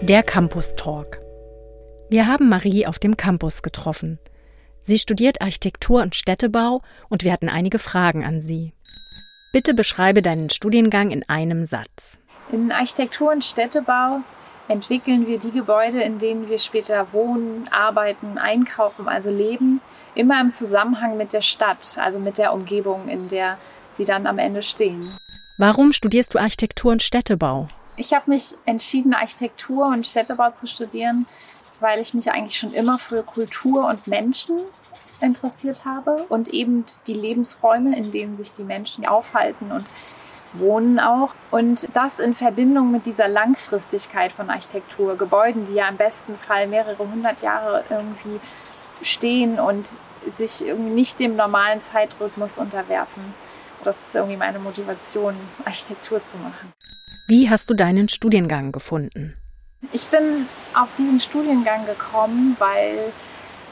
Der Campus Talk. Wir haben Marie auf dem Campus getroffen. Sie studiert Architektur und Städtebau und wir hatten einige Fragen an sie. Bitte beschreibe deinen Studiengang in einem Satz. In Architektur und Städtebau entwickeln wir die Gebäude, in denen wir später wohnen, arbeiten, einkaufen, also leben, immer im Zusammenhang mit der Stadt, also mit der Umgebung, in der sie dann am Ende stehen. Warum studierst du Architektur und Städtebau? Ich habe mich entschieden, Architektur und Städtebau zu studieren, weil ich mich eigentlich schon immer für Kultur und Menschen interessiert habe und eben die Lebensräume, in denen sich die Menschen aufhalten und wohnen auch. Und das in Verbindung mit dieser Langfristigkeit von Architektur, Gebäuden, die ja im besten Fall mehrere hundert Jahre irgendwie stehen und sich irgendwie nicht dem normalen Zeitrhythmus unterwerfen. Das ist irgendwie meine Motivation, Architektur zu machen. Wie hast du deinen Studiengang gefunden? Ich bin auf diesen Studiengang gekommen, weil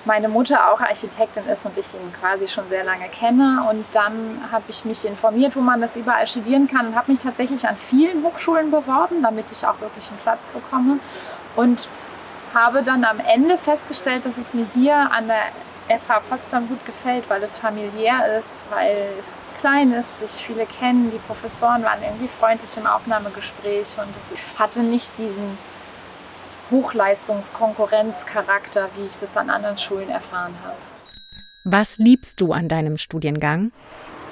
meine Mutter auch Architektin ist und ich ihn quasi schon sehr lange kenne. Und dann habe ich mich informiert, wo man das überall studieren kann und habe mich tatsächlich an vielen Hochschulen beworben, damit ich auch wirklich einen Platz bekomme. Und habe dann am Ende festgestellt, dass es mir hier an der FH Potsdam gut gefällt, weil es familiär ist, weil es klein ist, sich viele kennen, die Professoren waren irgendwie freundlich im Aufnahmegespräch und es hatte nicht diesen Hochleistungskonkurrenzcharakter, wie ich das an anderen Schulen erfahren habe. Was liebst du an deinem Studiengang?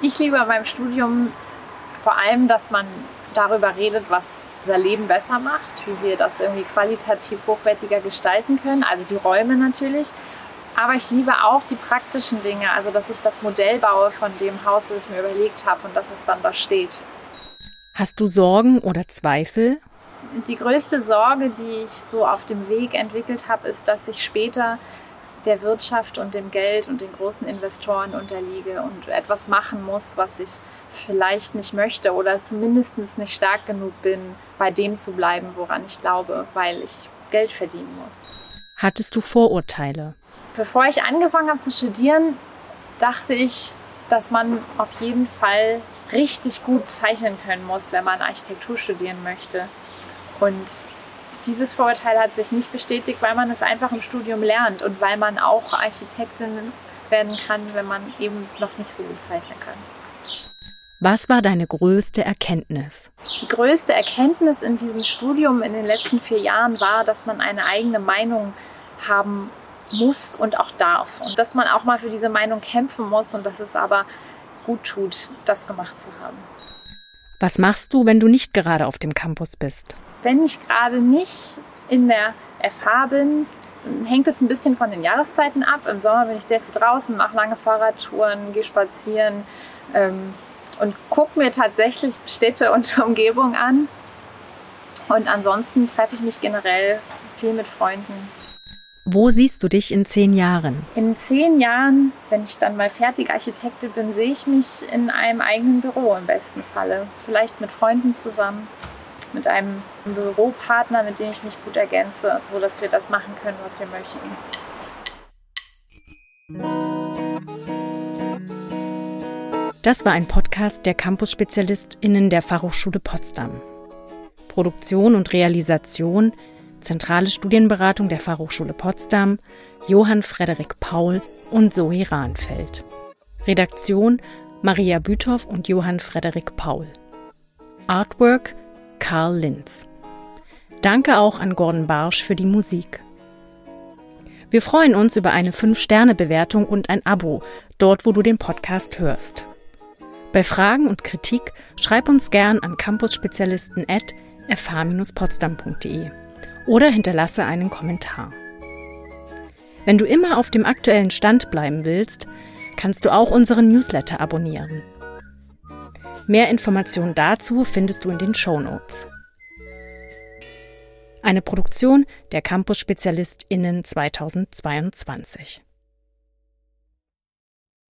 Ich liebe an meinem Studium vor allem, dass man darüber redet, was unser Leben besser macht, wie wir das irgendwie qualitativ hochwertiger gestalten können, also die Räume natürlich. Aber ich liebe auch die praktischen Dinge, also dass ich das Modell baue von dem Haus, das ich mir überlegt habe und dass es dann da steht. Hast du Sorgen oder Zweifel? Die größte Sorge, die ich so auf dem Weg entwickelt habe, ist, dass ich später der Wirtschaft und dem Geld und den großen Investoren unterliege und etwas machen muss, was ich vielleicht nicht möchte oder zumindest nicht stark genug bin, bei dem zu bleiben, woran ich glaube, weil ich Geld verdienen muss. Hattest du Vorurteile? Bevor ich angefangen habe zu studieren, dachte ich, dass man auf jeden Fall richtig gut zeichnen können muss, wenn man Architektur studieren möchte. Und dieses Vorurteil hat sich nicht bestätigt, weil man es einfach im Studium lernt und weil man auch Architektin werden kann, wenn man eben noch nicht so gut zeichnen kann. Was war deine größte Erkenntnis? Die größte Erkenntnis in diesem Studium in den letzten vier Jahren war, dass man eine eigene Meinung haben muss und auch darf. Und dass man auch mal für diese Meinung kämpfen muss und dass es aber gut tut, das gemacht zu haben. Was machst du, wenn du nicht gerade auf dem Campus bist? Wenn ich gerade nicht in der FH bin, hängt es ein bisschen von den Jahreszeiten ab. Im Sommer bin ich sehr viel draußen, mache lange Fahrradtouren, gehe spazieren ähm, und gucke mir tatsächlich Städte und Umgebung an. Und ansonsten treffe ich mich generell viel mit Freunden. Wo siehst du dich in zehn Jahren? In zehn Jahren, wenn ich dann mal fertig Architektin bin, sehe ich mich in einem eigenen Büro im besten Falle. Vielleicht mit Freunden zusammen, mit einem Büropartner, mit dem ich mich gut ergänze, so dass wir das machen können, was wir möchten. Das war ein Podcast der Campus-SpezialistInnen der Fachhochschule Potsdam. Produktion und Realisation – Zentrale Studienberatung der Fachhochschule Potsdam, Johann Frederik Paul und Zoe Rahnfeld. Redaktion Maria Büthoff und Johann Frederik Paul. Artwork Karl Linz. Danke auch an Gordon Barsch für die Musik. Wir freuen uns über eine 5-Sterne-Bewertung und ein Abo, dort wo du den Podcast hörst. Bei Fragen und Kritik schreib uns gern an campusspezialisten at fh-potsdam.de oder hinterlasse einen Kommentar. Wenn du immer auf dem aktuellen Stand bleiben willst, kannst du auch unseren Newsletter abonnieren. Mehr Informationen dazu findest du in den Show Notes. Eine Produktion der Campus-SpezialistInnen 2022.